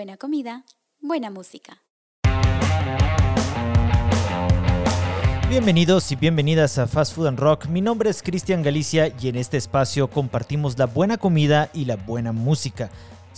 Buena comida, buena música. Bienvenidos y bienvenidas a Fast Food and Rock. Mi nombre es Cristian Galicia y en este espacio compartimos la buena comida y la buena música.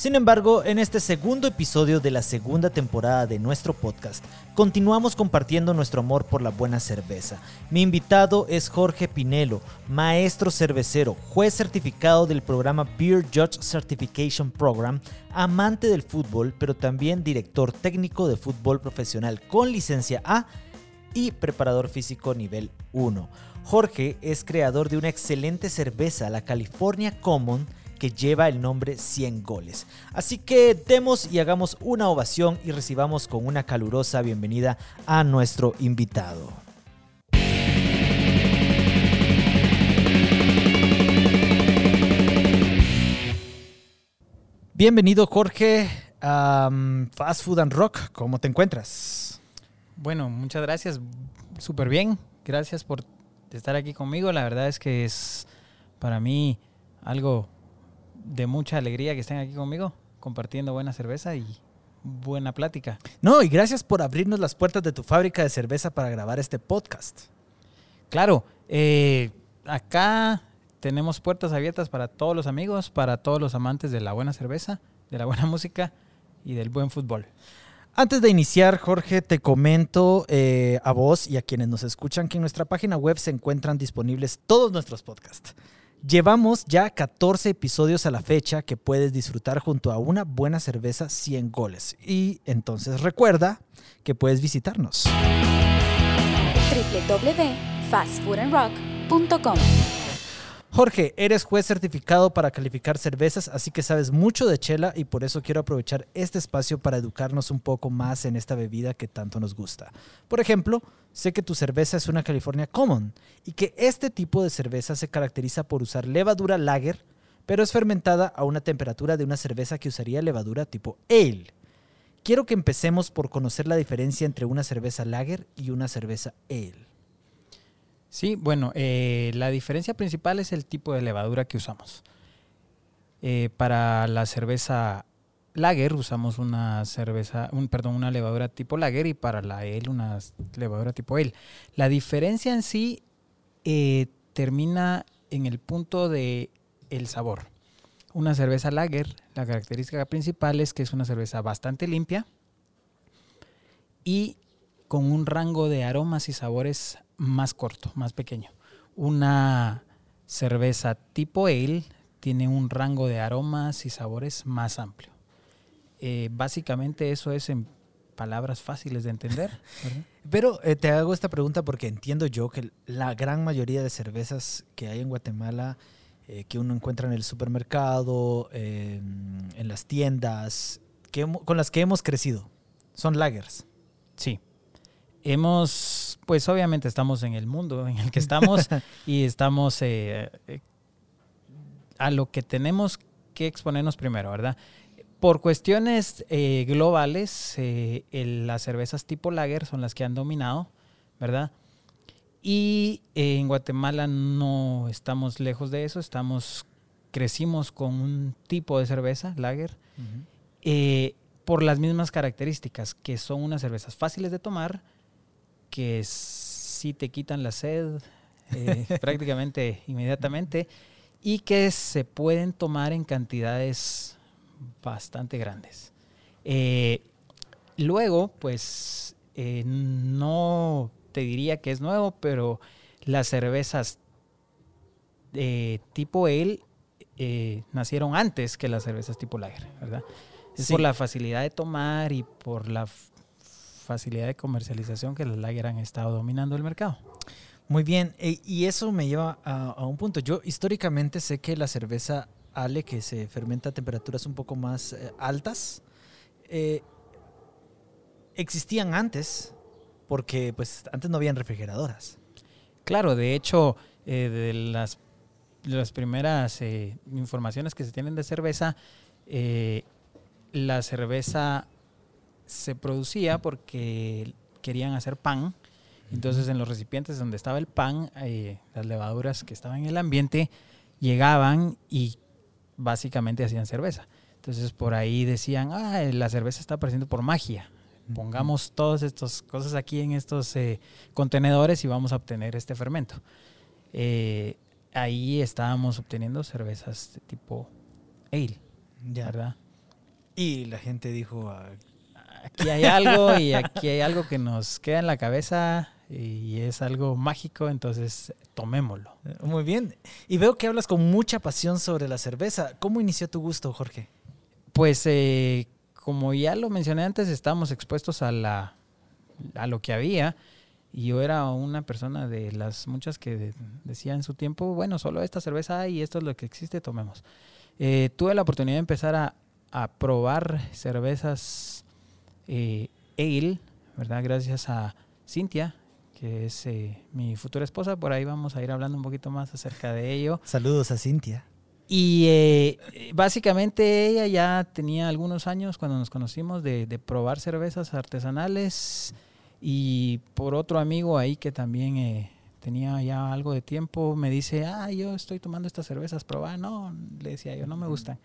Sin embargo, en este segundo episodio de la segunda temporada de nuestro podcast, continuamos compartiendo nuestro amor por la buena cerveza. Mi invitado es Jorge Pinelo, maestro cervecero, juez certificado del programa Beer Judge Certification Program, amante del fútbol, pero también director técnico de fútbol profesional con licencia A y preparador físico nivel 1. Jorge es creador de una excelente cerveza, la California Common, que lleva el nombre 100 goles. Así que demos y hagamos una ovación y recibamos con una calurosa bienvenida a nuestro invitado. Bienvenido Jorge a um, Fast Food and Rock. ¿Cómo te encuentras? Bueno, muchas gracias. Súper bien. Gracias por estar aquí conmigo. La verdad es que es para mí algo de mucha alegría que estén aquí conmigo, compartiendo buena cerveza y buena plática. No, y gracias por abrirnos las puertas de tu fábrica de cerveza para grabar este podcast. Claro, eh, acá tenemos puertas abiertas para todos los amigos, para todos los amantes de la buena cerveza, de la buena música y del buen fútbol. Antes de iniciar, Jorge, te comento eh, a vos y a quienes nos escuchan que en nuestra página web se encuentran disponibles todos nuestros podcasts. Llevamos ya 14 episodios a la fecha que puedes disfrutar junto a una buena cerveza 100 goles. Y entonces recuerda que puedes visitarnos. www.fastfoodandrock.com Jorge, eres juez certificado para calificar cervezas, así que sabes mucho de chela y por eso quiero aprovechar este espacio para educarnos un poco más en esta bebida que tanto nos gusta. Por ejemplo, sé que tu cerveza es una California Common y que este tipo de cerveza se caracteriza por usar levadura lager, pero es fermentada a una temperatura de una cerveza que usaría levadura tipo ale. Quiero que empecemos por conocer la diferencia entre una cerveza lager y una cerveza ale. Sí, bueno, eh, la diferencia principal es el tipo de levadura que usamos. Eh, para la cerveza lager usamos una cerveza, un, perdón, una levadura tipo lager y para la ale una levadura tipo ale. La diferencia en sí eh, termina en el punto de el sabor. Una cerveza lager, la característica principal es que es una cerveza bastante limpia y con un rango de aromas y sabores más corto, más pequeño. Una cerveza tipo ale tiene un rango de aromas y sabores más amplio. Eh, básicamente eso es en palabras fáciles de entender. Pero eh, te hago esta pregunta porque entiendo yo que la gran mayoría de cervezas que hay en Guatemala, eh, que uno encuentra en el supermercado, en las tiendas, que, con las que hemos crecido, son lagers. Sí. Hemos, pues obviamente estamos en el mundo en el que estamos y estamos a lo que tenemos que exponernos primero, ¿verdad? Por cuestiones eh, globales, eh, las cervezas tipo lager son las que han dominado, ¿verdad? Y eh, en Guatemala no estamos lejos de eso, estamos, crecimos con un tipo de cerveza, lager, por las mismas características, que son unas cervezas fáciles de tomar, que sí te quitan la sed prácticamente inmediatamente y que se pueden tomar en cantidades bastante grandes. Eh, luego, pues, eh, no te diría que es nuevo, pero las cervezas tipo ale eh, nacieron antes que las cervezas tipo lager, ¿verdad? Es por la facilidad de tomar y por la facilidad de comercialización que las lager han estado dominando el mercado. Muy bien, y eso me lleva a, a, un punto. Yo históricamente sé que la cerveza ale que se fermenta a temperaturas un poco más eh, altas, eh, existían antes, porque pues antes no habían refrigeradoras. Claro, de hecho, eh, de, las, las primeras informaciones que se tienen de cerveza, la cerveza se producía porque querían hacer pan. Entonces en los recipientes donde estaba el pan, las levaduras que estaban en el ambiente llegaban y básicamente hacían cerveza. Entonces por ahí decían, ah, la cerveza está apareciendo por magia. Pongamos todas estas cosas aquí en estos eh, contenedores y vamos a obtener este fermento. Eh, ahí estábamos obteniendo cervezas de tipo ale, Ya. ¿verdad? Y la gente dijo, ah, Aquí hay algo y aquí hay algo que nos queda en la cabeza y es algo mágico, entonces tomémoslo. muy bien. Y veo que hablas con mucha pasión sobre la cerveza. ¿Cómo inició tu gusto, Jorge? Pues eh, como ya lo mencioné antes, estábamos expuestos a, la, a lo que había. Y yo era una persona de las muchas que de- decía en su tiempo, bueno, solo esta cerveza hay y esto es lo que existe, tomemos. Eh, tuve la oportunidad de empezar a, a probar cervezas eh, ale, ¿verdad? Gracias a Cintia, que es eh, mi futura esposa. Por ahí vamos a ir hablando un poquito más acerca de ello. Saludos a Cintia. Y eh, básicamente ella ya tenía algunos años cuando nos conocimos de, de probar cervezas artesanales y por otro amigo ahí que también eh, tenía ya algo de tiempo me dice, ah, yo estoy tomando estas cervezas, probar. No, le decía yo, no me gustan.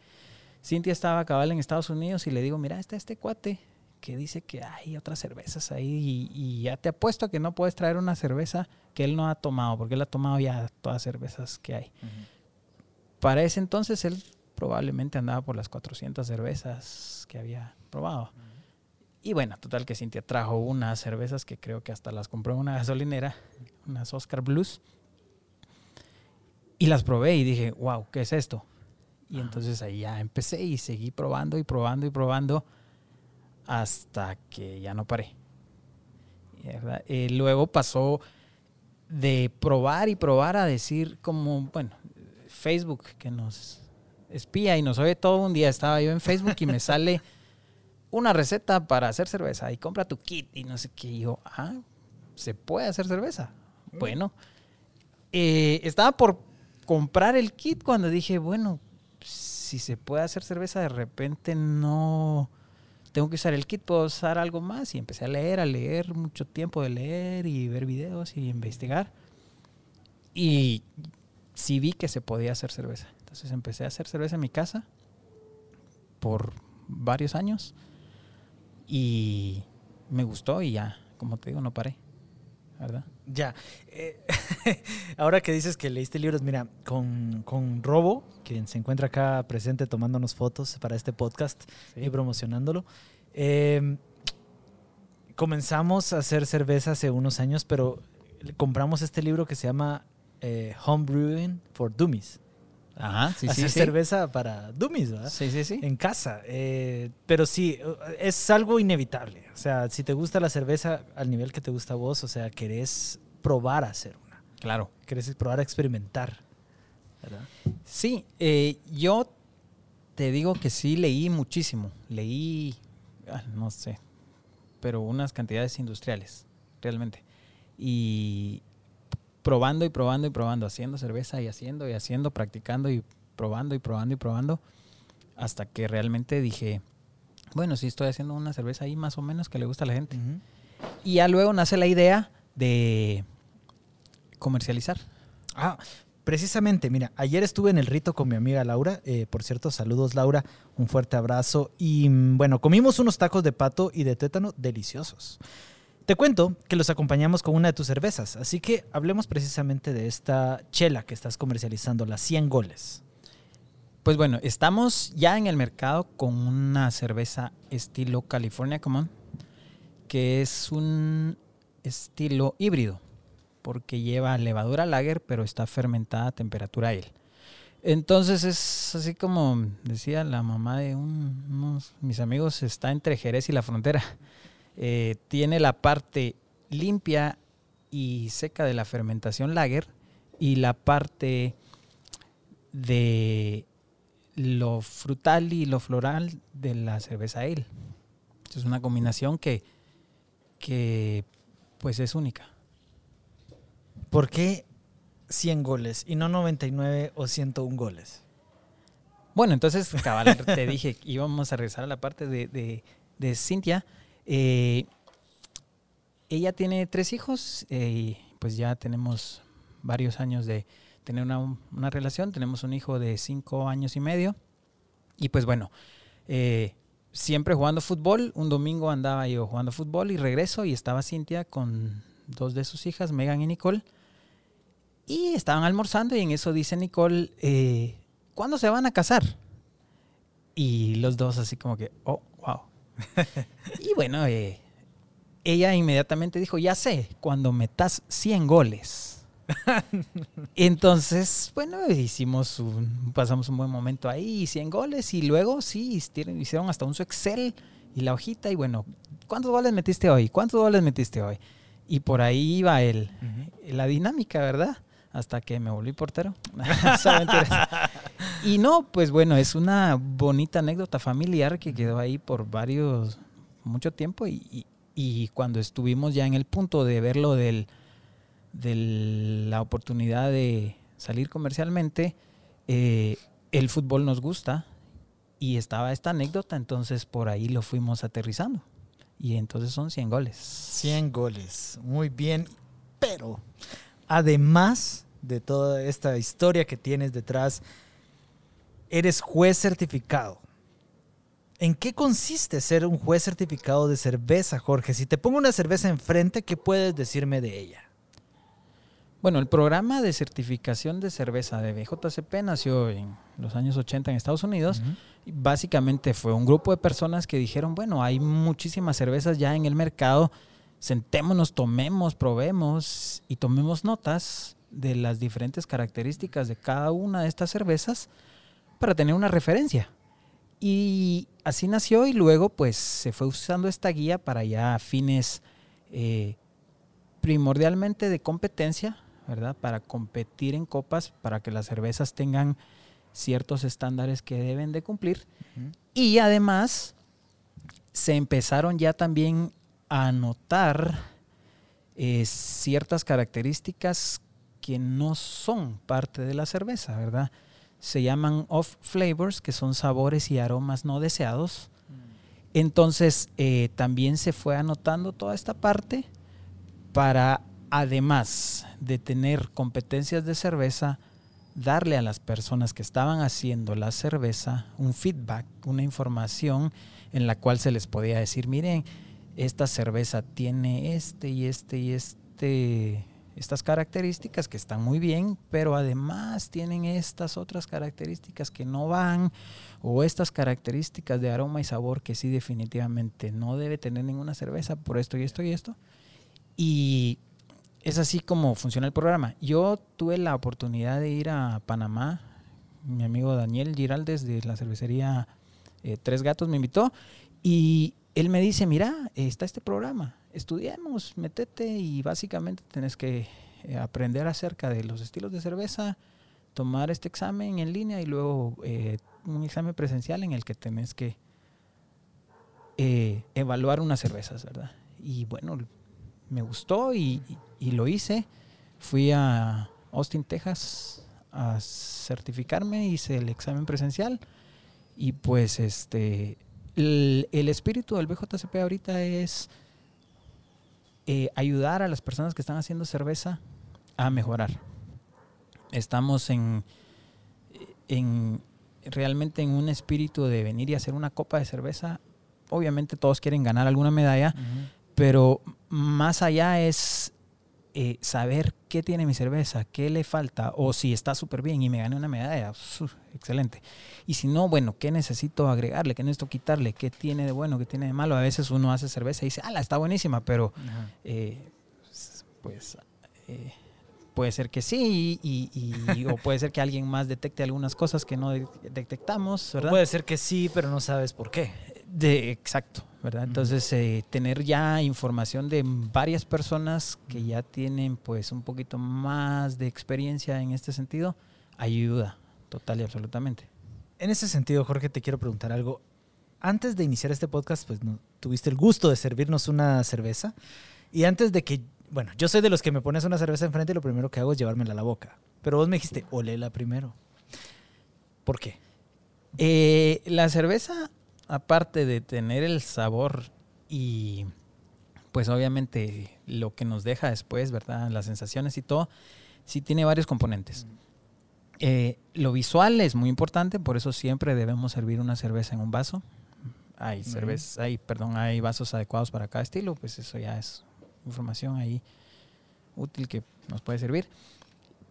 Cintia estaba cabal en Estados Unidos y le digo, mira, está este cuate que dice que hay otras cervezas ahí y, y ya te apuesto que no puedes traer una cerveza que él no ha tomado, porque él ha tomado ya todas las cervezas que hay. Para ese entonces él probablemente andaba por las 400 cervezas que había probado. Y bueno, total que Cintia trajo unas cervezas que creo que hasta las compró en una gasolinera, unas Oscar Blues. Y las probé y dije, wow, ¿qué es esto? Y entonces ahí ya empecé y seguí probando y probando y probando hasta que ya no paré. ¿verdad? Eh, luego pasó de probar y probar a decir como, bueno, Facebook que nos espía y nos oye todo un día. Estaba yo en Facebook y me sale una receta para hacer cerveza y compra tu kit y no sé qué. Y yo, ah, se puede hacer cerveza. Bueno, eh, estaba por comprar el kit cuando dije, bueno, si se puede hacer cerveza, de repente no tengo que usar el kit, puedo usar algo más. Y empecé a leer, a leer, mucho tiempo de leer y ver videos y investigar. Y sí vi que se podía hacer cerveza. Entonces empecé a hacer cerveza en mi casa por varios años y me gustó y ya, como te digo, no paré, ¿verdad? Ya. Eh, ahora que dices que leíste libros, mira, con, con Robo, quien se encuentra acá presente tomándonos fotos para este podcast y promocionándolo, eh, comenzamos a hacer cerveza hace unos años, pero compramos este libro que se llama eh, Home Brewing for Dummies. Ajá, sí, hacer cerveza para dummies, ¿verdad? Sí, sí, sí. En casa. Eh, pero sí, es algo inevitable. O sea, si te gusta la cerveza al nivel que te gusta a vos, o sea, querés probar a hacer una. Claro. Querés probar a experimentar. ¿verdad? Sí, eh, yo te digo que sí leí muchísimo. Leí, ah, no sé, pero unas cantidades industriales, realmente. Y probando y probando y probando, haciendo cerveza y haciendo y haciendo, practicando y probando y probando y probando, hasta que realmente dije, bueno, sí estoy haciendo una cerveza ahí más o menos que le gusta a la gente. Y ya luego nace la idea de comercializar. Ah, precisamente, mira, ayer estuve en el rito con mi amiga Laura. eh, por cierto, saludos Laura, un fuerte abrazo. Y mm, bueno, comimos unos tacos de pato y de tétano deliciosos. Te cuento que los acompañamos con una de tus cervezas, así que hablemos precisamente de esta chela que estás comercializando, las 100 goles. Pues bueno, estamos ya en el mercado con una cerveza estilo California Common, que es un estilo híbrido, porque lleva levadura lager, pero está fermentada a temperatura ale. Entonces es así como decía la mamá de un- unos mis amigos, está entre Jerez y la frontera. Eh, tiene la parte limpia y seca de la fermentación lager y la parte de lo frutal y lo floral de la cerveza ale. Es una combinación que, que pues es única. ¿Por qué 100 goles y no 99 o 101 goles? Bueno, entonces, cabal, te dije que íbamos a regresar a la parte de, de, de Cintia. Eh, ella tiene tres hijos eh, y pues ya tenemos varios años de tener una, relación. Tenemos un hijo de cinco años y medio. Y pues bueno, Eh, siempre jugando fútbol. Un domingo andaba yo jugando fútbol y regreso y estaba Cintia con dos de sus hijas, Megan y Nicole. Y estaban almorzando y en eso dice Nicole, eh, ¿cuándo se van a casar? Y los dos así como que, oh, wow. bueno, eh, ella inmediatamente dijo, ya sé, cuando metas 100 goles. Entonces, bueno, hicimos un, pasamos un buen momento ahí, 100 goles y luego sí, hicieron hasta un su Excel y la hojita y bueno, ¿cuántos goles metiste hoy? ¿Cuántos goles metiste hoy? Y por ahí iba el, la dinámica, ¿verdad? Hasta que me volví portero. y no, pues bueno, es una bonita anécdota familiar que quedó ahí por varios, mucho tiempo y, y cuando estuvimos ya en el punto de verlo del de la oportunidad de salir comercialmente, eh, el fútbol nos gusta y estaba esta anécdota, entonces por ahí lo fuimos aterrizando. Y entonces son 100 goles. 100 goles, muy bien. Pero además de toda esta historia que tienes detrás, eres juez certificado. ¿En qué consiste ser un juez certificado de cerveza, Jorge? Si te pongo una cerveza enfrente, ¿qué puedes decirme de ella? Bueno, el programa de certificación de cerveza de BJCP nació en los años 80 en Estados Unidos. Básicamente fue un grupo de personas que dijeron, bueno, hay muchísimas cervezas ya en el mercado, sentémonos, tomemos, probemos y tomemos notas de las diferentes características de cada una de estas cervezas para tener una referencia. Y así nació y luego pues se fue usando esta guía para ya fines eh, primordialmente de competencia, ¿verdad? Para competir en copas, para que las cervezas tengan ciertos estándares que deben de cumplir. Y además se empezaron ya también a notar eh, ciertas características que no son parte de la cerveza, ¿verdad? Se llaman off flavors, que son sabores y aromas no deseados. Mm. Entonces, eh, también se fue anotando toda esta parte para además de tener competencias de cerveza, darle a las personas que estaban haciendo la cerveza un feedback, una información en la cual se les podía decir, miren, esta cerveza tiene este y este y este estas características que están muy bien, pero además tienen estas otras características que no van, o estas características de aroma y sabor que sí definitivamente no debe tener ninguna cerveza por esto y esto y esto. Y es así como funciona el programa. Yo tuve la oportunidad de ir a Panamá. Mi amigo Daniel Giraldes de la cervecería eh, Tres Gatos me invitó y él me dice, mira, está este programa, estudiemos, metete y básicamente tenés que eh, aprender acerca de los estilos de cerveza, tomar este examen en línea y luego eh, un examen presencial en el que tenés que evaluar unas cervezas, ¿verdad? Y bueno, me gustó y, lo hice. Fui a Austin, Texas a certificarme, hice el examen presencial y pues este el, espíritu del BJCP ahorita es eh, ayudar a las personas que están haciendo cerveza a mejorar. Estamos en, en realmente en un espíritu de venir y hacer una copa de cerveza. Obviamente todos quieren ganar alguna medalla, pero más allá es eh, saber qué tiene mi cerveza, qué le falta, o si está súper bien y me gané una medalla, excelente. Y si no, bueno, ¿qué necesito agregarle? ¿Qué necesito quitarle? ¿Qué tiene de bueno? ¿Qué tiene de malo? A veces uno hace cerveza y dice, ah, está buenísima, pero eh, pues eh, puede ser que sí, y, o puede ser que alguien más detecte algunas cosas que no detectamos, ¿verdad? Puede ser que sí, pero no sabes por qué. De, exacto, ¿verdad? Entonces, eh, tener ya información de varias personas que ya tienen pues un poquito más de experiencia en este sentido, ayuda total y absolutamente. En ese sentido, Jorge, te quiero preguntar algo. Antes de iniciar este podcast, pues no, tuviste el gusto de servirnos una cerveza. Y antes de que, bueno, yo soy de los que me pones una cerveza enfrente y lo primero que hago es llevármela a la boca. Pero vos me dijiste, olela primero. ¿Por qué? Eh, la cerveza aparte de tener el sabor y pues obviamente lo que nos deja después, ¿verdad? Las sensaciones y todo, sí tiene varios componentes. Eh, lo visual es muy importante, por eso siempre debemos servir una cerveza en un vaso. hay cervezas, hay, perdón, hay vasos adecuados para cada estilo, pues eso ya es información ahí útil que nos puede servir.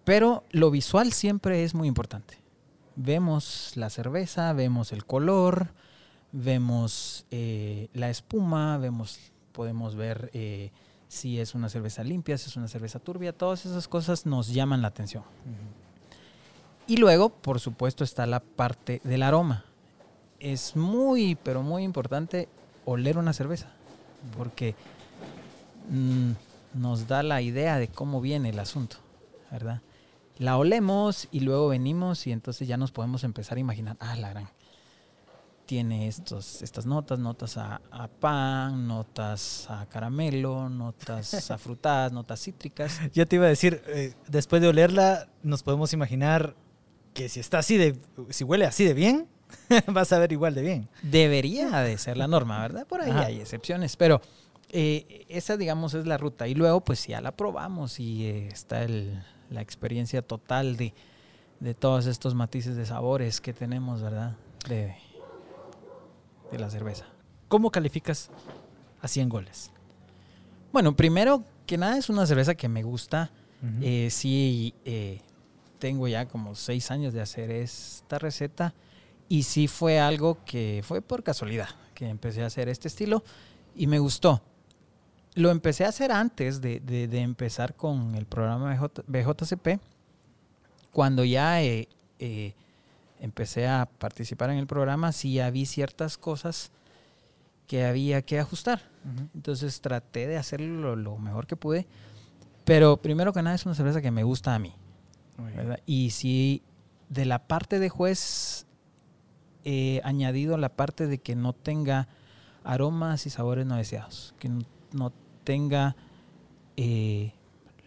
Pero lo visual siempre es muy importante. Vemos la cerveza, vemos el color, vemos eh, la espuma, vemos, podemos ver eh, si es una cerveza limpia, si es una cerveza turbia, todas esas cosas nos llaman la atención. Y luego, por supuesto, está la parte del aroma. Es muy, pero muy importante oler una cerveza, porque mm, nos da la idea de cómo viene el asunto, ¿verdad? La olemos y luego venimos y entonces ya nos podemos empezar a imaginar, ah, la gran, tiene estos, estas notas, notas a, a pan, notas a caramelo, notas afrutadas, notas cítricas. Ya te iba a decir, eh, después de olerla, nos podemos imaginar que si está así de, si huele así de bien, vas a ver igual de bien. Debería de ser la norma, ¿verdad? Por ahí Ajá. hay excepciones, pero eh, esa, digamos, es la ruta. Y luego, pues ya la probamos y eh, está el- la experiencia total de, de todos estos matices de sabores que tenemos, ¿verdad? De, de la cerveza. ¿Cómo calificas a 100 goles? Bueno, primero que nada es una cerveza que me gusta. Ujú. Eh, sí, eh, tengo ya como seis años de hacer esta receta y sí fue algo que fue por casualidad que empecé a hacer este estilo y me gustó. Lo empecé a hacer antes de, de- de empezar con el programa BJ, BJCP, cuando ya eh, eh, empecé a participar en el programa, sí ya vi ciertas cosas que había que ajustar. Entonces traté de hacerlo lo, mejor que pude. Pero primero que nada es una cerveza que me gusta a mí. Y si de la parte de juez he añadido la parte de que no tenga aromas y sabores no deseados. Que no, no tenga eh,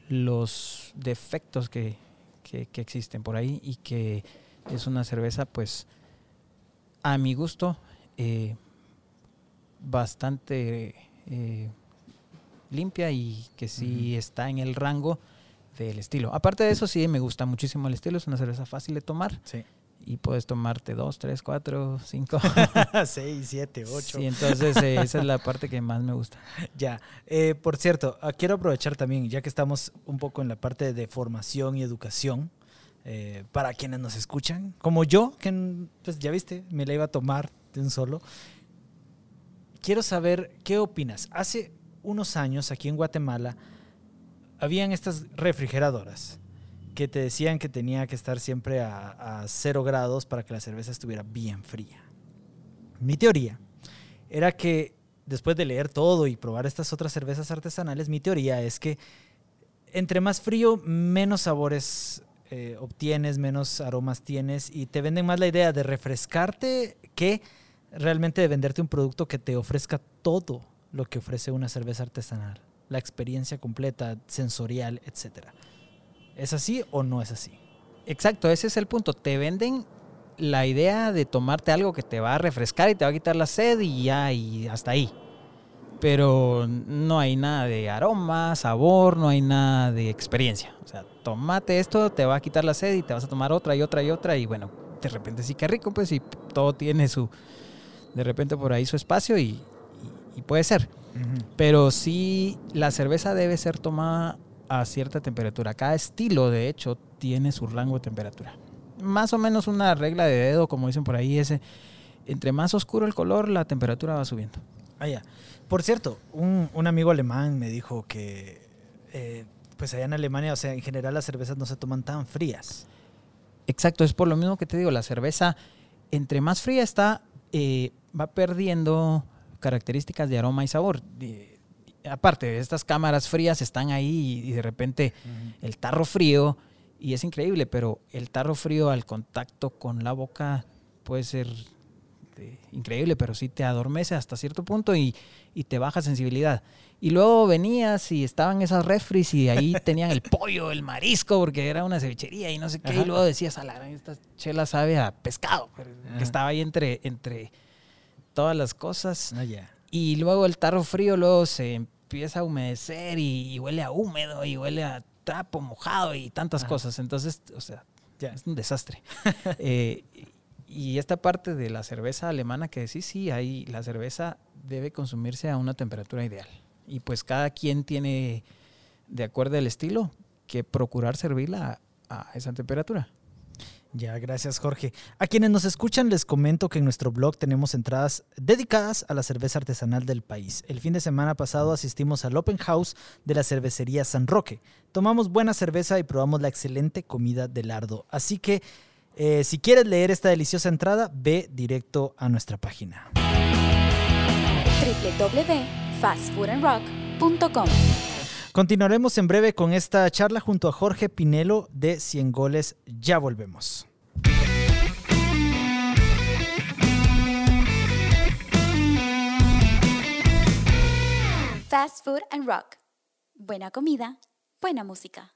los defectos que, que- que existen por ahí y que es una cerveza pues a mi gusto eh, bastante eh, limpia y que sí está en el rango del estilo. Aparte de eso, sí me gusta muchísimo el estilo. Es una cerveza fácil de tomar Sí. y puedes tomarte dos, tres, cuatro, cinco. 6, 7, 8. Sí, entonces eh, esa es la parte que más me gusta. Ya. Eh, por cierto, ah, quiero aprovechar también, ya que estamos un poco en la parte de formación y educación, eh, para quienes nos escuchan, como yo, que pues ya viste, me la iba a tomar de un solo. Quiero saber qué opinas. Hace unos años aquí en Guatemala habían estas refrigeradoras que te decían que tenía que estar siempre a cero grados para que la cerveza estuviera bien fría. Mi teoría era que después de leer todo y probar estas otras cervezas artesanales, mi teoría es que entre más frío, menos sabores eh, obtienes, menos aromas tienes y te venden más la idea de refrescarte que realmente de venderte un producto que te ofrezca todo lo que ofrece una cerveza artesanal, la experiencia completa, sensorial, etc. ¿Es así o no es así? Exacto, ese es el punto. Te venden la idea de tomarte algo que te va a refrescar y te va a quitar la sed y ya, y hasta ahí. Pero no hay nada de aroma, sabor, no hay nada de experiencia. O sea, tomate esto, te va a quitar la sed y te vas a tomar otra y otra y otra y bueno, de repente sí que rico, pues y todo tiene su, de repente por ahí su espacio y, y- y puede ser. Pero sí, la cerveza debe ser tomada a cierta temperatura. Cada estilo, de hecho, tiene su rango de temperatura. Más o menos una regla de dedo, como dicen por ahí, ese, entre más oscuro el color, la temperatura va subiendo. Ah, ya. Por cierto, un, un amigo alemán me dijo que, eh, pues allá en Alemania, o sea, en general las cervezas no se toman tan frías. Exacto, es por lo mismo que te digo, la cerveza, entre más fría está, eh, va perdiendo características de aroma y sabor. Aparte, estas cámaras frías están ahí y, y de repente el tarro frío, y es increíble, pero el tarro frío al contacto con la boca puede ser eh, increíble, pero sí te adormece hasta cierto punto y, y te baja sensibilidad. Y luego venías y estaban esas refris y ahí tenían el pollo, el marisco, porque era una cevichería y no sé qué. Ajá. Y luego decías, a la esta chela sabe a pescado, Ajá. que estaba ahí entre, entre todas las cosas. Ah. Y luego el tarro frío luego se empieza a humedecer y, y huele a húmedo y huele a trapo mojado y tantas Ajá. cosas. Entonces, o sea, Ya. es un desastre. Eh, y esta parte de la cerveza alemana que decís, sí, ahí la cerveza debe consumirse a una temperatura ideal. Y pues cada quien tiene, de acuerdo al estilo, que procurar servirla a, a esa temperatura. Ya, gracias Jorge. A quienes nos escuchan les comento que en nuestro blog tenemos entradas dedicadas a la cerveza artesanal del país. El fin de semana pasado asistimos al Open House de la cervecería San Roque. Tomamos buena cerveza y probamos la excelente comida de lardo. Así que eh, si quieres leer esta deliciosa entrada, ve directo a nuestra página. www.fastfoodandrock.com Continuaremos en breve con esta charla junto a Jorge Pinelo de 100 goles. Ya volvemos. Fast Food and Rock. Buena comida, buena música.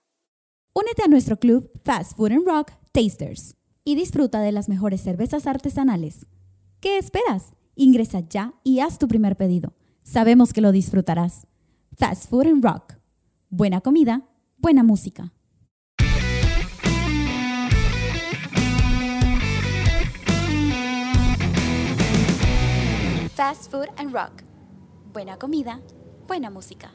Únete a nuestro club Fast Food and Rock Tasters y disfruta de las mejores cervezas artesanales. ¿Qué esperas? Ingresa ya y haz tu primer pedido. Sabemos que lo disfrutarás. Fast Food and Rock. Buena comida, buena música. Fast Food and Rock. Buena comida, buena música.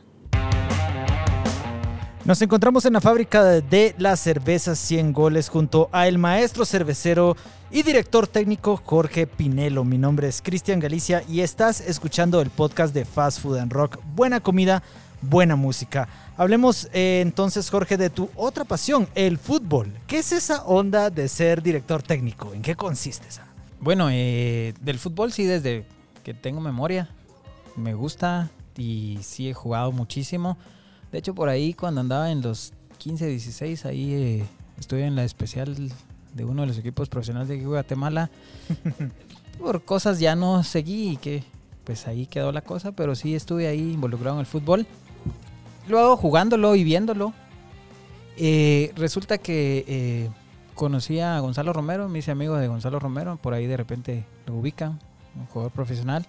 Nos encontramos en la fábrica de la cerveza 100 goles junto a el maestro cervecero y director técnico Jorge Pinelo. Mi nombre es Cristian Galicia y estás escuchando el podcast de Fast Food and Rock. Buena comida, buena música. Hablemos eh, entonces, Jorge, de tu otra pasión, el fútbol. ¿Qué es esa onda de ser director técnico? ¿En qué consiste esa? Bueno, eh, del fútbol sí, desde que tengo memoria, me gusta y sí he jugado muchísimo. De hecho, por ahí cuando andaba en los 15, 16, ahí eh, estuve en la especial de uno de los equipos profesionales de Guatemala. por cosas ya no seguí y que pues ahí quedó la cosa, pero sí estuve ahí involucrado en el fútbol. Luego jugándolo y viéndolo, eh, resulta que eh, conocí a Gonzalo Romero, me hice amigo de Gonzalo Romero, por ahí de repente lo ubican, un jugador profesional.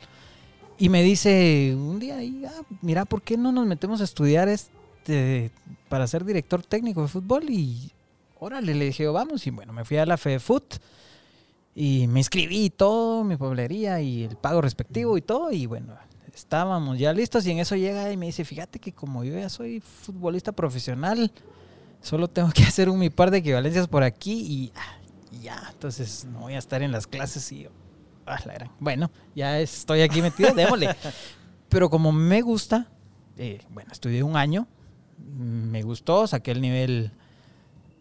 Y me dice un día, ah, mira, ¿por qué no nos metemos a estudiar este para ser director técnico de fútbol? Y órale, le dije, vamos. Y bueno, me fui a la FEFUT y me inscribí y todo, mi poblería y el pago respectivo y todo. Y bueno, estábamos ya listos. Y en eso llega y me dice, fíjate que como yo ya soy futbolista profesional, solo tengo que hacer un mi par de equivalencias por aquí y, ah, y ya. Entonces no voy a estar en las clases y yo, ah, la gran. Bueno, ya estoy aquí metido, démosle. Pero como me gusta, eh, bueno, estudié un año, me gustó, saqué el nivel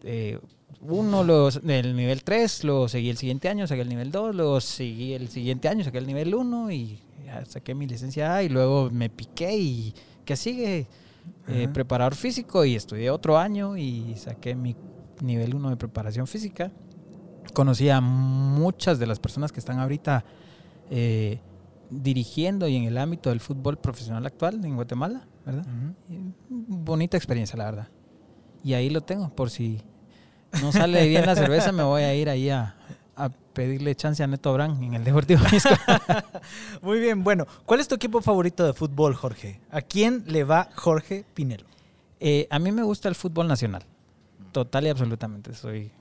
1, luego el nivel 3, luego seguí el siguiente año, saqué el nivel 2, luego seguí el siguiente año, saqué el nivel 1 y ya saqué mi licencia A y luego me piqué y ¿qué sigue? Eh, preparador físico y estudié otro año y saqué mi nivel 1 de preparación física. Conocí a muchas de las personas que están ahorita eh, dirigiendo y en el ámbito del fútbol profesional actual en Guatemala, ¿verdad? Bonita experiencia, la verdad. Y ahí lo tengo, por si no sale bien la cerveza, me voy a ir ahí a, a pedirle chance a Neto Brand en el Deportivo Misco. Muy bien, bueno, ¿cuál es tu equipo favorito de fútbol, Jorge? ¿A quién le va Jorge Pinelo? Eh, a mí me gusta el fútbol nacional, total y absolutamente. Soy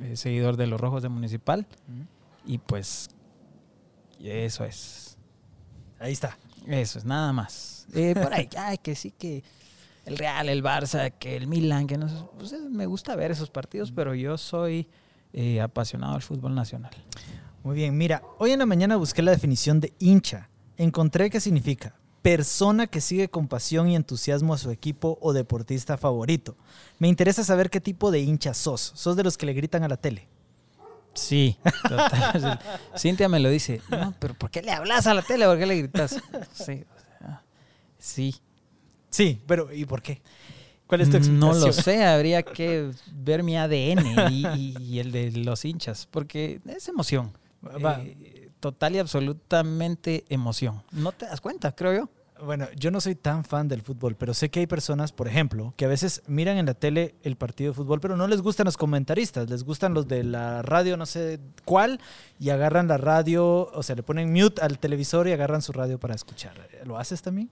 eh, seguidor de los Rojos de Municipal y pues eso es, Ahí está. eso es, nada más. Eh, por ahí, ay, que sí que el Real, el Barça, que el Milan, que no sé, pues, eh, me gusta ver esos partidos, pero yo soy eh, apasionado del fútbol nacional. Muy bien, mira, hoy en la mañana busqué la definición de hincha. Encontré que significa persona que sigue con pasión y entusiasmo a su equipo o deportista favorito. Me interesa saber qué tipo de hincha sos. ¿Sos de los que le gritan a la tele? Sí, total. Cintia me lo dice. No, pero ¿por qué le hablas a la tele? ¿Por qué le gritas? Sí, o sea, sí. Sí, pero ¿y por qué? ¿Cuál es tu explicación? No lo sé, habría que ver mi ADN y, y- y el de los hinchas, porque es emoción. Va. Eh, total y absolutamente emoción. No te das cuenta, creo yo. Bueno, yo no soy tan fan del fútbol, pero sé que hay personas, por ejemplo, que a veces miran en la tele el partido de fútbol, pero no les gustan los comentaristas, les gustan los de la radio, no sé cuál, y agarran la radio, o sea, le ponen mute al televisor y agarran su radio para escuchar. ¿Lo haces también?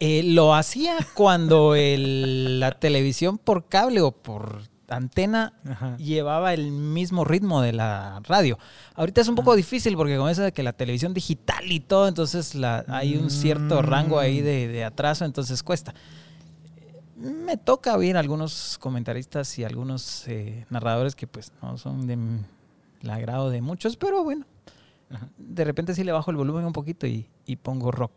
Eh, lo hacía cuando el- la televisión por cable o por antena Ajá. llevaba el mismo ritmo de la radio. Ahorita es un poco difícil porque con eso de que la televisión digital y todo, entonces la, hay un cierto Mm. rango ahí de, de atraso, entonces cuesta. Me toca oír algunos comentaristas y algunos eh, narradores que pues no son de el agrado de muchos, pero bueno, de repente sí le bajo el volumen un poquito y, y pongo rock.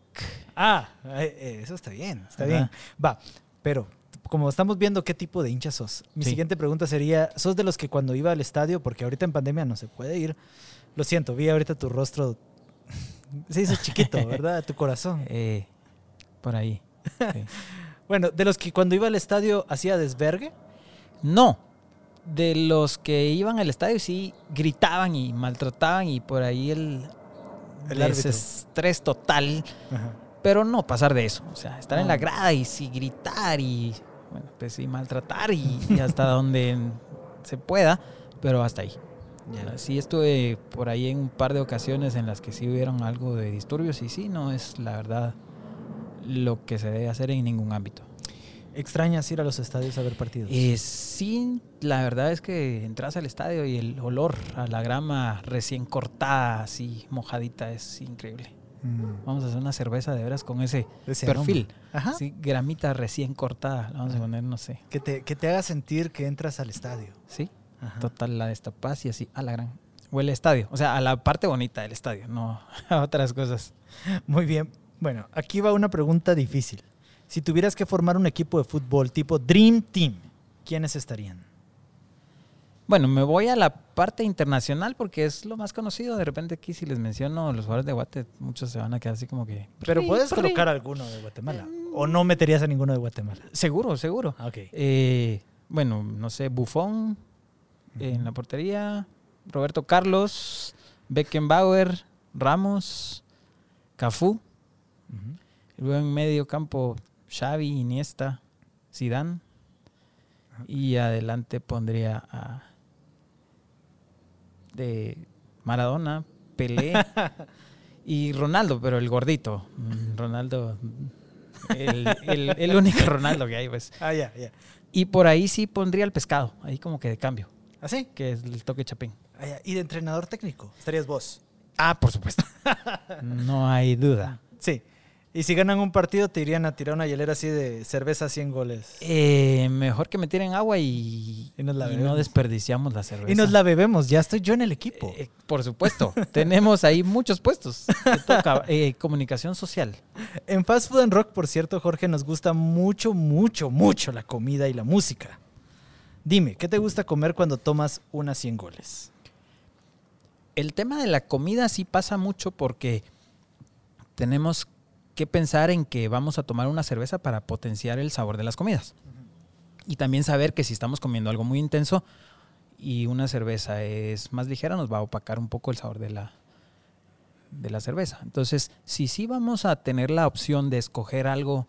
Ah, eh, eh, eso está bien, está Ajá. bien. Va, pero como estamos viendo qué tipo de hincha sos, mi Sí. siguiente pregunta sería, ¿sos de los que cuando iba al estadio, porque ahorita en pandemia no se puede ir, lo siento, vi ahorita tu rostro, se hizo chiquito, ¿verdad? Tu corazón. Eh, por ahí. sí. Bueno, de los que cuando iba al estadio hacía desvergue. No. De los que iban al estadio sí gritaban y maltrataban y por ahí el, El estrés total, Ajá. pero no pasar de eso. O sea, estar en Ah. la grada y sí gritar y, bueno, pues sí maltratar y, y hasta donde se pueda, pero hasta ahí. Ya. Sí estuve por ahí en un par de ocasiones en las que sí hubieron algo de disturbios y sí, no es la verdad lo que se debe hacer en ningún ámbito. ¿Extrañas ir a los estadios a ver partidos? Eh, sí, la verdad es que entras al estadio y el olor a la grama recién cortada, así mojadita, es increíble. Mm, Vamos a hacer una cerveza de veras con ese, ese perfil. Ajá. Sí, gramita recién cortada. la Vamos a poner, no sé. Que, te, que te haga sentir que entras al estadio. Sí, Ajá. total, la destapas y así, a la gran. Huele estadio. O sea, a la parte bonita del estadio, no a otras cosas. Muy bien. Bueno, aquí va una pregunta difícil. Si tuvieras que formar un equipo de fútbol tipo Dream Team, ¿quiénes estarían? Bueno, me voy a la parte internacional porque es lo más conocido. De repente aquí si les menciono los jugadores de Guate, muchos se van a quedar así como que... Pero "Pri, puedes pri". colocar alguno de Guatemala. ¿O no meterías a ninguno de Guatemala? Seguro, seguro. Ah, Ok. Eh, bueno, no sé, Buffon en la portería, Roberto Carlos, Beckenbauer, Ramos, Cafú. Luego en medio campo, Xavi, Iniesta, Zidane. Y adelante pondría a de Maradona, Pelé y Ronaldo, pero el gordito. Mm, Ronaldo, el, el- el único Ronaldo que hay, pues. Ah, ya, ya. Y por ahí sí pondría el pescado, ahí como que de cambio, ¿Así? que es el toque chapín. Ah, ya. ¿Y de entrenador técnico? Estarías vos. Ah, por supuesto. no hay duda. Sí. Y si ganan un partido, te irían a tirar una hielera así de cerveza 100 goles. Eh, mejor que me tiren agua y, Y nos la y no desperdiciamos la cerveza. Y nos la bebemos. Ya estoy yo en el equipo. Eh, por supuesto. Tenemos ahí muchos puestos. Toca, eh, comunicación social. En Fast Food and Rock, por cierto, Jorge, nos gusta mucho, mucho, mucho la comida y la música. Dime, ¿qué te gusta comer cuando tomas unas 100 goles? El tema de la comida sí pasa mucho porque tenemos que pensar en que vamos a tomar una cerveza para potenciar el sabor de las comidas. Y también saber que si estamos comiendo algo muy intenso y una cerveza es más ligera, nos va a opacar un poco el sabor de la, de la cerveza. Entonces, si sí vamos a tener la opción de escoger algo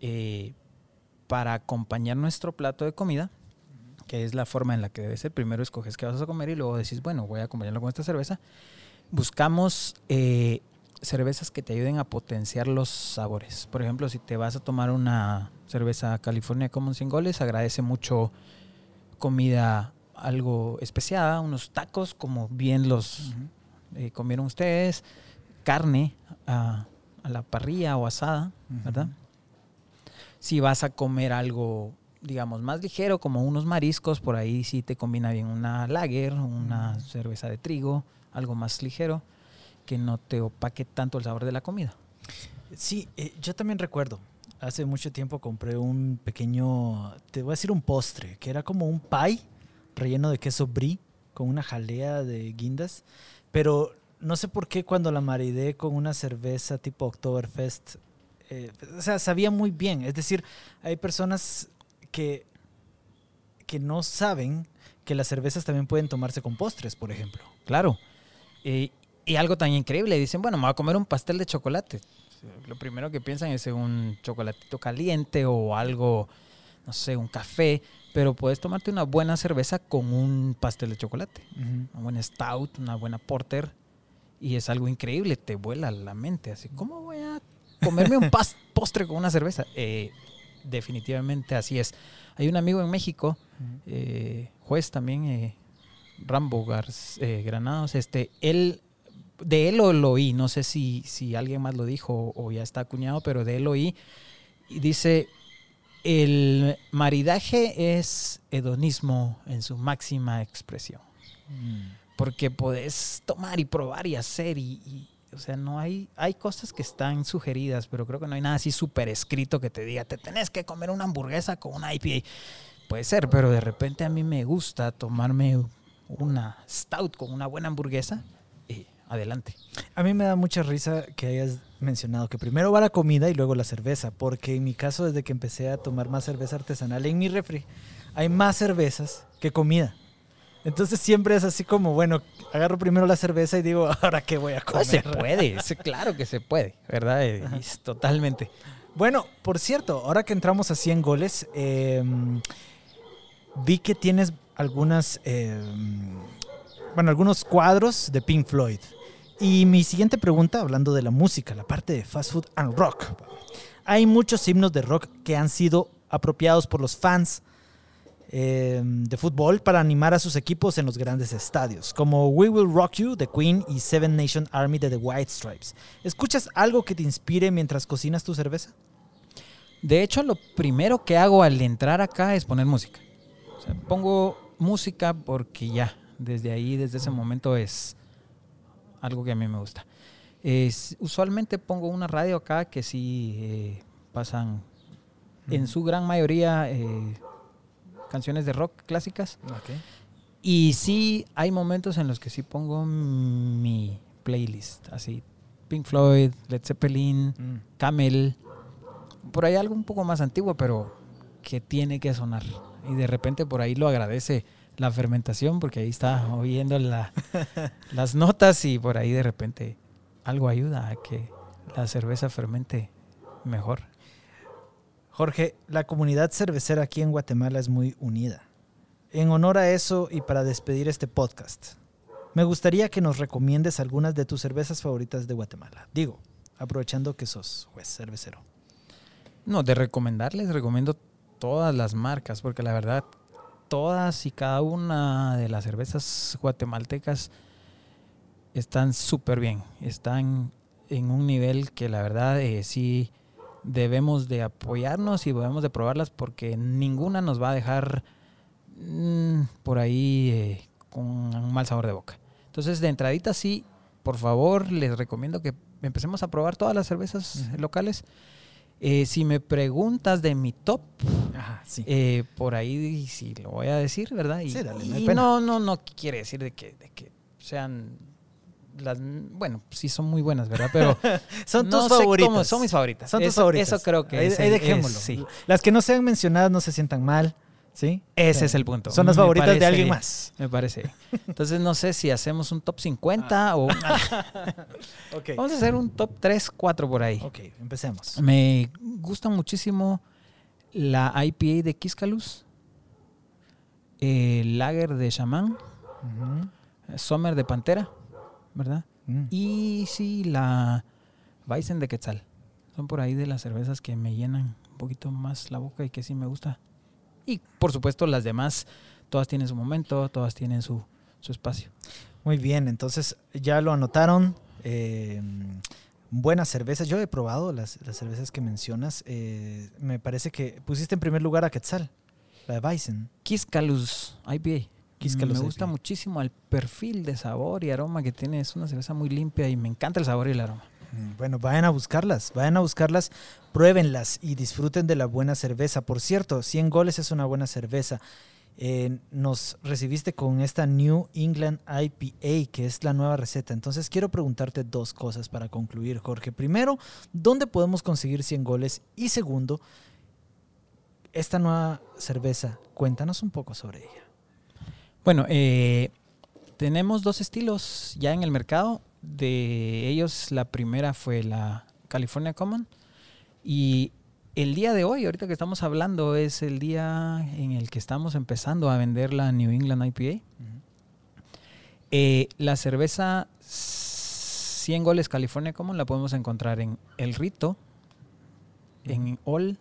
eh, para acompañar nuestro plato de comida, que es la forma en la que debe ser. Primero escoges qué vas a comer y luego decís, bueno, voy a acompañarlo con esta cerveza. Buscamos eh, cervezas que te ayuden a potenciar los sabores. Por ejemplo, si te vas a tomar una cerveza California Common sin goles, agradece mucho comida algo especiada, unos tacos como bien los eh, comieron ustedes, carne a, a la parrilla o asada, ¿verdad? Si vas a comer algo, digamos, más ligero, como unos mariscos, por ahí sí te combina bien una lager, una cerveza de trigo, algo más ligero, que no te opaque tanto el sabor de la comida. Sí, eh, yo también recuerdo. Hace mucho tiempo compré un pequeño, te voy a decir un postre, que era como un pie relleno de queso brie con una jalea de guindas, pero no sé por qué cuando la maridé con una cerveza tipo Oktoberfest, eh, o sea, sabía muy bien. Es decir, hay personas que, que no saben que las cervezas también pueden tomarse con postres, por ejemplo. Claro. Eh, y algo tan increíble, dicen, bueno, me voy a comer un pastel de chocolate. Lo primero que piensan es un chocolatito caliente o algo, no sé, un café, pero puedes tomarte una buena cerveza con un pastel de chocolate. Una buena stout, una buena porter, y es algo increíble, te vuela la mente. Así, ¿cómo voy a comerme un postre con una cerveza? Eh, definitivamente así es. Hay un amigo en México, eh, juez también, eh, Rambo eh, Granados, este, él, de él lo, lo oí, no sé si, si alguien más lo dijo o ya está acuñado, pero de él lo oí, y dice, el maridaje es hedonismo en su máxima expresión. Porque podés tomar y probar y hacer y, y, o sea, no hay, hay cosas que están sugeridas, pero creo que no hay nada así súper escrito que te diga, te tenés que comer una hamburguesa con una IPA. Puede ser, pero de repente a mí me gusta tomarme una stout con una buena hamburguesa adelante. A mí me da mucha risa que hayas mencionado que primero va la comida y luego la cerveza, porque en mi caso desde que empecé a tomar más cerveza artesanal en mi refri hay más cervezas que comida. Entonces siempre es así como, bueno, agarro primero la cerveza y digo, ahora qué voy a comer. Pues se puede, claro que se puede, ¿verdad? Eh, es totalmente. Bueno, por cierto, ahora que entramos a 100 goles, eh, vi que tienes algunas, eh, bueno, algunos cuadros de Pink Floyd. Y mi siguiente pregunta, hablando de la música, la parte de fast food and rock. Hay muchos himnos de rock que han sido apropiados por los fans eh, de fútbol para animar a sus equipos en los grandes estadios, como We Will Rock You de Queen y Seven Nation Army de The White Stripes. ¿Escuchas algo que te inspire mientras cocinas tu cerveza? De hecho, lo primero que hago al entrar acá es poner música. O sea, pongo música porque ya, desde ahí, desde ese momento es algo que a mí me gusta. Es- usualmente pongo una radio acá que sí eh, pasan, en su gran mayoría, eh, canciones de rock clásicas. Y sí hay momentos en los que sí pongo mi playlist, así Pink Floyd, Led Zeppelin, Mm. Camel, por ahí algo un poco más antiguo, pero que tiene que sonar. Y de repente por ahí lo agradece la fermentación, porque ahí está oyendo la- las notas y por ahí de repente algo ayuda a que la cerveza fermente mejor. Jorge, la comunidad cervecera aquí en Guatemala es muy unida. En honor a eso y para despedir este podcast, me gustaría que nos recomiendes algunas de tus cervezas favoritas de Guatemala. Digo, aprovechando que sos juez cervecero. No, de recomendarles, recomiendo todas las marcas, porque la verdad, todas y cada una de las cervezas guatemaltecas están súper bien. Están en un nivel que la verdad eh, sí debemos de apoyarnos y debemos de probarlas porque ninguna nos va a dejar mm, por ahí eh, con un mal sabor de boca. Entonces, de entradita sí, por favor, les recomiendo que empecemos a probar todas las cervezas locales. Eh, si me preguntas de mi top, Ajá, sí. eh, por ahí sí lo voy a decir, ¿verdad? Y, Sí, dale, y pena. no, no, no quiere decir de que, de que sean las, bueno, sí son muy buenas, ¿verdad? Pero son no tus favoritas. cómo- son mis favoritas. Son tus Eso- favoritas. Eso creo que ahí, es ahí dejémoslo. es- sí. Las que no sean mencionadas no se sientan mal, ¿sí? Ese Sí. es el punto. Son las favoritas de alguien más. Me parece. Entonces no sé si hacemos un top 50 o Ok. vamos a hacer un top 3, 4 por ahí. Ok, empecemos. Me gusta muchísimo la IPA de Kiskalus, el Lager de Shaman, Ujú. Summer de Pantera, ¿verdad? Mm. Y sí, la Weizen de Quetzal. Son por ahí de las cervezas que me llenan un poquito más la boca y que sí me gusta. Y por supuesto las demás, todas tienen su momento, todas tienen su, su espacio. Muy bien, entonces ya lo anotaron. eh, buenas cervezas. Yo he probado las, las cervezas que mencionas. eh, me parece que pusiste en primer lugar a Quetzal, la de Weizen. Kiskalus IPA. Kiskalus me gusta IPA. muchísimo el perfil de sabor y aroma que tiene. Es una cerveza muy limpia y me encanta el sabor y el aroma. Mm, Bueno, vayan a buscarlas, vayan a buscarlas, pruébenlas y disfruten de la buena cerveza. Por cierto, 100 goles es una buena cerveza. Eh, nos recibiste con esta New England IPA, que es la nueva receta. Entonces quiero preguntarte dos cosas para concluir, Jorge. Primero, ¿dónde podemos conseguir 100 goles? Y segundo, esta nueva cerveza, cuéntanos un poco sobre ella. Bueno, eh, tenemos dos estilos ya en el mercado. De ellos, la primera fue la California Common. Y el día de hoy, ahorita que estamos hablando, es el día en el que estamos empezando a vender la New England IPA. Eh, la cerveza 100 goles California Common la podemos encontrar en El Rito, en All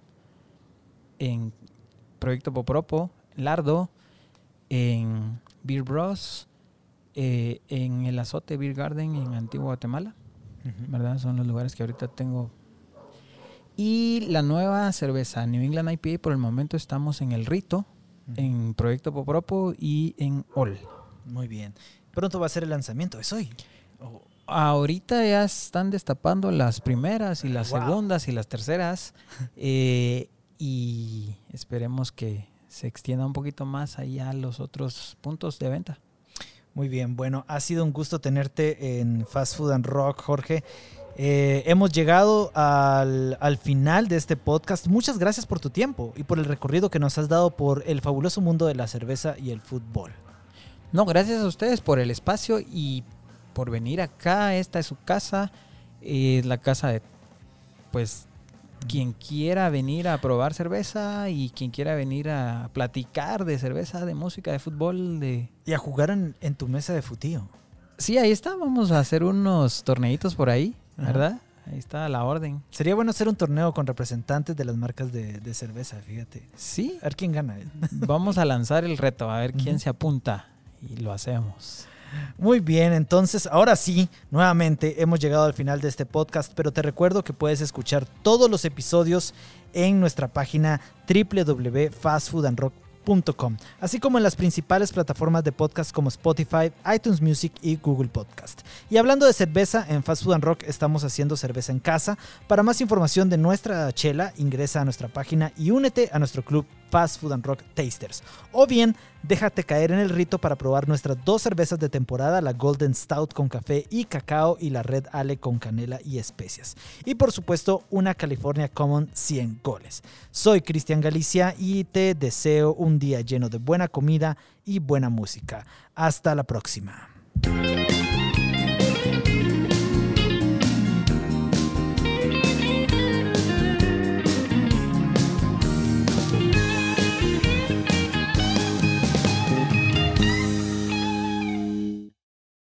en Proyecto Popropo, Lardo, en Beer Bros, eh, en el Azote Beer Garden en Antigua Guatemala, ¿verdad? Son los lugares que ahorita tengo. Y la nueva cerveza New England IPA, por el momento estamos en El Rito, en Proyecto Popropo y en All. Muy bien. Pronto va a ser el lanzamiento, es hoy. Oh, Ahorita ya están destapando las primeras y las Wow. segundas y las terceras. eh, y esperemos que se extienda un poquito más ahí a los otros puntos de venta. Muy bien, bueno, ha sido un gusto tenerte en Fast Food and Rock, Jorge. Eh, hemos llegado al, al final de este podcast. Muchas gracias por tu tiempo y por el recorrido que nos has dado por el fabuloso mundo de la cerveza y el fútbol. No, gracias a ustedes por el espacio y por venir acá. Esta es su casa. eh, Es la casa de, pues, quien quiera venir a probar cerveza y quien quiera venir a platicar de cerveza, de música, de fútbol, de... Y a jugar en, en tu mesa de futío. Sí, ahí está. Vamos a hacer unos torneitos por ahí, Ajá. ¿verdad? Ahí está la orden. Sería bueno hacer un torneo con representantes de las marcas de, de cerveza, fíjate. Sí, A ver quién gana. vamos a lanzar el reto, a ver quién se apunta. Y lo hacemos. Muy bien, entonces ahora sí, nuevamente hemos llegado al final de este podcast, pero te recuerdo que puedes escuchar todos los episodios en nuestra página www.fastfoodandrock.com, así como en las principales plataformas de podcast como Spotify, iTunes Music y Google Podcast. Y hablando de cerveza, en Fast Food and Rock estamos haciendo cerveza en casa. Para más información de nuestra chela, ingresa a nuestra página y únete a nuestro club Fast Food and Rock Tasters. O bien, déjate caer en el rito para probar nuestras dos cervezas de temporada, la Golden Stout con café y cacao y la Red Ale con canela y especias. Y por supuesto, una California Common 100 goles. Soy Cristian Galicia y te deseo un día lleno de buena comida y buena música. Hasta la próxima.